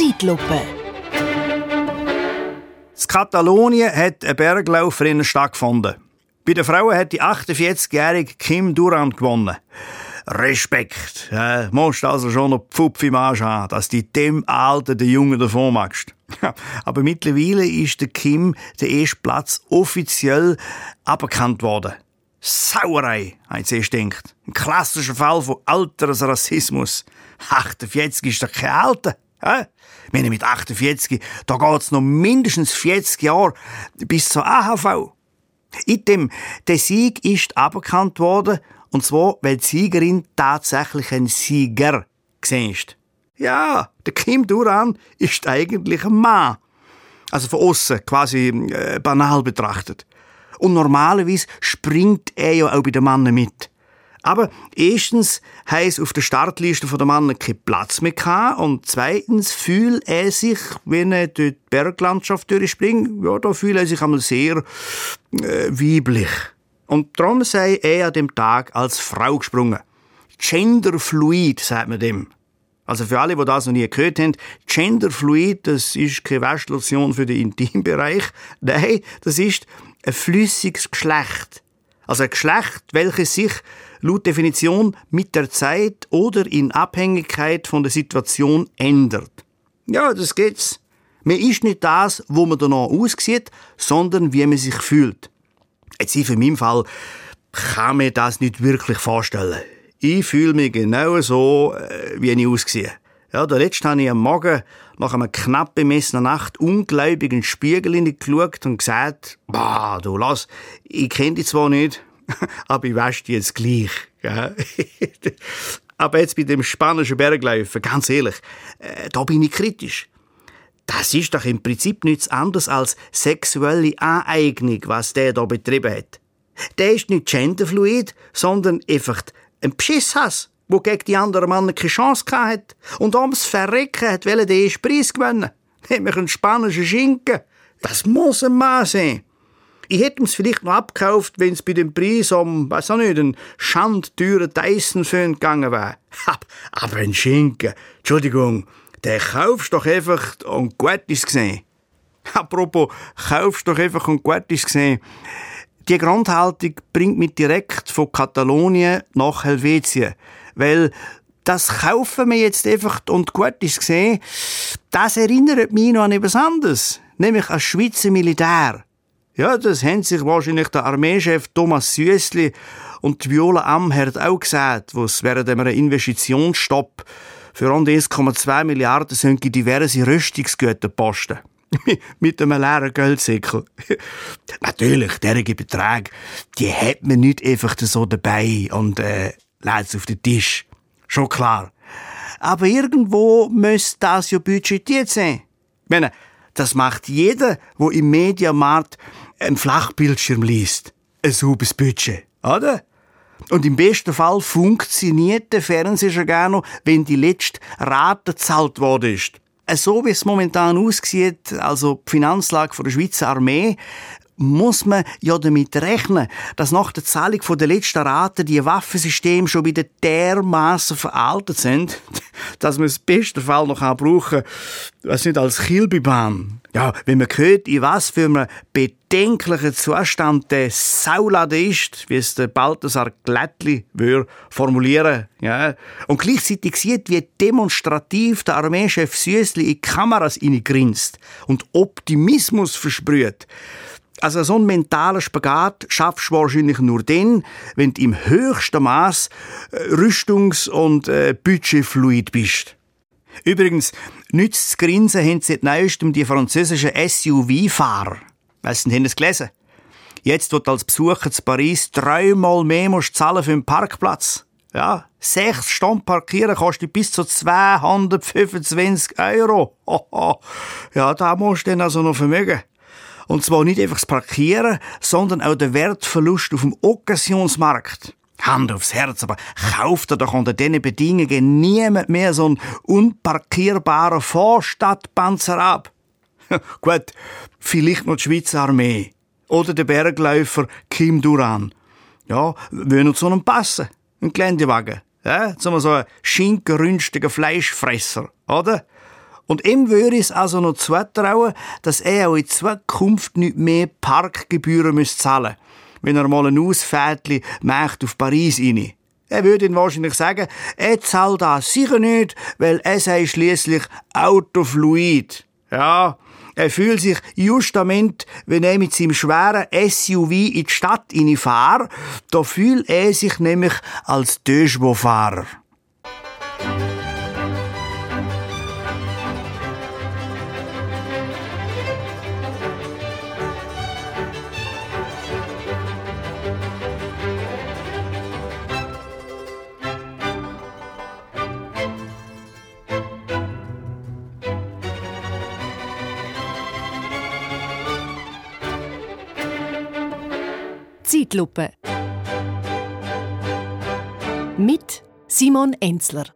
Zeitlupe. In Katalonien hat ein Berglauferinnen stattgefunden. Bei den Frauen hat die 48-jährige Kim Durant gewonnen. Respekt. Ja, musst also schon noch Pfupf im Arsch haben, dass du dem Alter den Jungen davon machst. Aber mittlerweile ist der Kim der erste Platz offiziell aberkannt worden. Sauerei, hat sie gedacht. Ein klassischer Fall von Altersrassismus. 48 ist doch kein Alter. Ja? Ich meine, mit 48, da geht's noch mindestens 40 Jahre bis zur AHV. In dem, der Sieg ist aberkannt worden, und zwar, weil die Siegerin tatsächlich ein Sieger ist. Ja, der Kim Duran ist eigentlich ein Mann. Also von außen quasi äh, banal betrachtet. Und normalerweise springt er ja auch bei den Männern mit. Aber erstens es auf der Startliste der Männer keinen Platz mehr gehabt und zweitens fühlt er sich, wenn er durch die Berglandschaft durchspringt, ja, da fühlt er sich einmal sehr äh, weiblich. Und darum sei er an dem Tag als Frau gesprungen. Genderfluid, sagt man dem. Also für alle, die das noch nie gehört haben, Genderfluid, das ist keine Waschlotion für den Intimbereich. Nein, das ist ein flüssiges Geschlecht. Also ein Geschlecht, welches sich laut Definition mit der Zeit oder in Abhängigkeit von der Situation ändert. Ja, das geht's. Man ist nicht das, wo man danach aussieht, sondern wie man sich fühlt. Jetzt in meinem Fall kann mir das nicht wirklich vorstellen. Ich fühle mich genau so, äh, wie ich aussehe. Ja, der letzte habe ich am Morgen nach einer knapp bemessenen Nacht ungläubig in den Spiegel hineingeschaut und gesagt, bah, du lass, ich kenne dich zwar nicht, aber ich wasche dich jetzt gleich. Ja. aber jetzt bei dem spanischen Bergläufer, ganz ehrlich, äh, da bin ich kritisch. Das ist doch im Prinzip nichts anderes als sexuelle Aneignung, was der da betrieben hat. Der ist nicht genderfluid, sondern einfach ein Beschisshass wo gegen die anderen Männer keine Chance hatte. Und ums Verrecken hat den ersten Preis gewinnen. Nämlich einen spanischen Schinken. Das muss ein Mann sein. Ich hätte es vielleicht noch abgekauft, wenn es bei dem Preis um, weiß auch nicht, einen schandteuren Dyson-Föhn gegangen wäre. Aber ein Schinken, Entschuldigung, den kaufst du doch einfach und gut ist gesehen. Apropos, kaufst du doch einfach und gut ist gesehen. Die Grundhaltung bringt mich direkt von Katalonien nach Helvetien. Weil das kaufen wir jetzt einfach und gut ist gesehen, das erinnert mich noch an etwas anderes. Nämlich an Schweizer Militär. Ja, das haben sich wahrscheinlich der Armeechef Thomas Süssli und die Viola Amherd auch gesagt, wo es während einem Investitionsstopp für rund 1,2 Milliarden sind diverse Rüstungsgüter posten. mit einem leeren Geldsäckel. Natürlich, derige Beträge, die hat man nicht einfach so dabei und äh, lädt auf den Tisch. Schon klar. Aber irgendwo müsste das ja budgetiert sein. Ich meine, das macht jeder, wo im Mediamarkt einen Flachbildschirm liest. Ein sauberes Budget, oder? Und im besten Fall funktioniert der Fernseher schon gar noch, wenn die letzte Rate gezahlt worden ist. So wie es momentan aussieht, also die Finanzlage der Schweizer Armee, muss man ja damit rechnen, dass nach der Zahlung der letzten Rate die Waffensysteme schon wieder dermaßen veraltet sind, dass man es im besten Fall noch brauchen kann, was nicht als Kilbibahn. Ja, wenn man hört, in was für einem bedenklichen Zustand der Saulade ist, wie es der Balthasar Glättli würde formulieren, ja, und gleichzeitig sieht, wie demonstrativ der Armeechef Süßli in Kameras grinst und Optimismus versprüht, also so ein mentaler Spagat schaffst du wahrscheinlich nur dann, wenn du im höchsten Maß äh, rüstungs- und äh, budgetfluid bist. Übrigens, nützt zu grinsen haben seit neuestem die französischen SUV-Fahrer. Weißt du, haben es gelesen? Jetzt wird als Besucher zu Paris dreimal mehr musst zahlen für einen Parkplatz. Ja, sechs Stunden parkieren kostet bis zu 225 Euro. ja, da musst du dann also noch vermögen. Und zwar nicht einfach das Parkieren, sondern auch der Wertverlust auf dem Occasionsmarkt. Hand aufs Herz, aber kauft er doch unter diesen Bedingungen niemand mehr so einen unparkierbaren Vorstadtpanzer ab. Gut, vielleicht noch die Schweizer Armee. Oder der Bergläufer Kim Duran. Ja, würden zu einem passen. Ein Geländewagen. Ja, zum so ein schinkenrünstiger Fleischfresser, oder? Und ihm würde es also noch zutrauen, dass er auch in Zukunft nicht mehr Parkgebühren müsste zahlen wenn er mal ein Ausfädli macht auf Paris rein. Er würde ihn wahrscheinlich sagen, er zahlt das sicher nicht, weil er sei schließlich autofluid. Ja, er fühlt sich justament, wenn er mit seinem schweren SUV in die Stadt fährt, da fühlt er sich nämlich als Döschwo-Fahrer. Zeitlupe mit Simon Enzler.